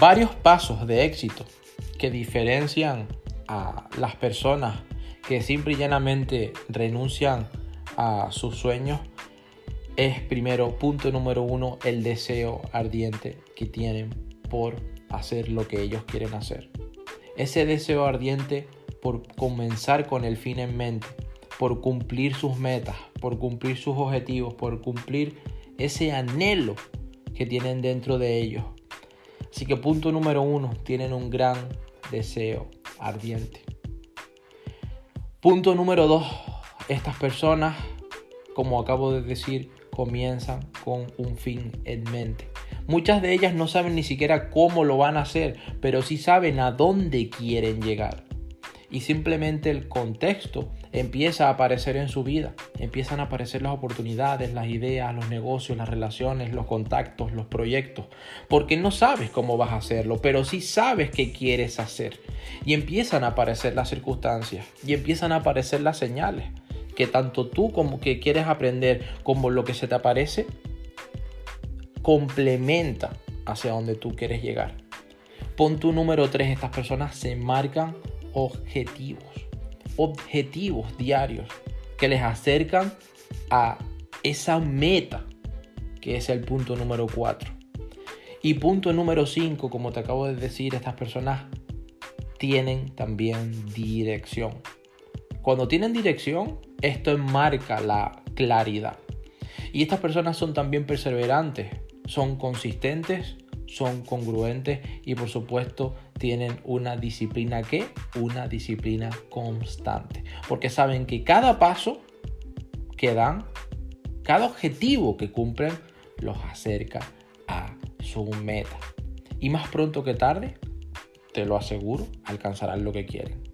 Varios pasos de éxito que diferencian a las personas que simple y llanamente renuncian a sus sueños es primero, punto número uno, el deseo ardiente que tienen por hacer lo que ellos quieren hacer. Ese deseo ardiente por comenzar con el fin en mente, por cumplir sus metas, por cumplir sus objetivos, por cumplir ese anhelo que tienen dentro de ellos. Así que punto número uno, tienen un gran deseo ardiente. Punto número dos, estas personas, como acabo de decir, comienzan con un fin en mente. Muchas de ellas no saben ni siquiera cómo lo van a hacer, pero sí saben a dónde quieren llegar. Y simplemente el contexto empieza a aparecer en su vida. Empiezan a aparecer las oportunidades, las ideas, los negocios, las relaciones, los contactos, los proyectos. Porque no sabes cómo vas a hacerlo, pero sí sabes qué quieres hacer. Y empiezan a aparecer las circunstancias y empiezan a aparecer las señales que tanto tú como que quieres aprender como lo que se te aparece complementa hacia donde tú quieres llegar. Punto número 3, estas personas se marcan objetivos, objetivos diarios que les acercan a esa meta que es el punto número 4. Y punto número 5, como te acabo de decir, estas personas tienen también dirección. Cuando tienen dirección, esto enmarca la claridad. Y estas personas son también perseverantes, son consistentes, son congruentes y por supuesto tienen una disciplina que, una disciplina constante. Porque saben que cada paso que dan, cada objetivo que cumplen, los acerca a su meta. Y más pronto que tarde, te lo aseguro, alcanzarán lo que quieren.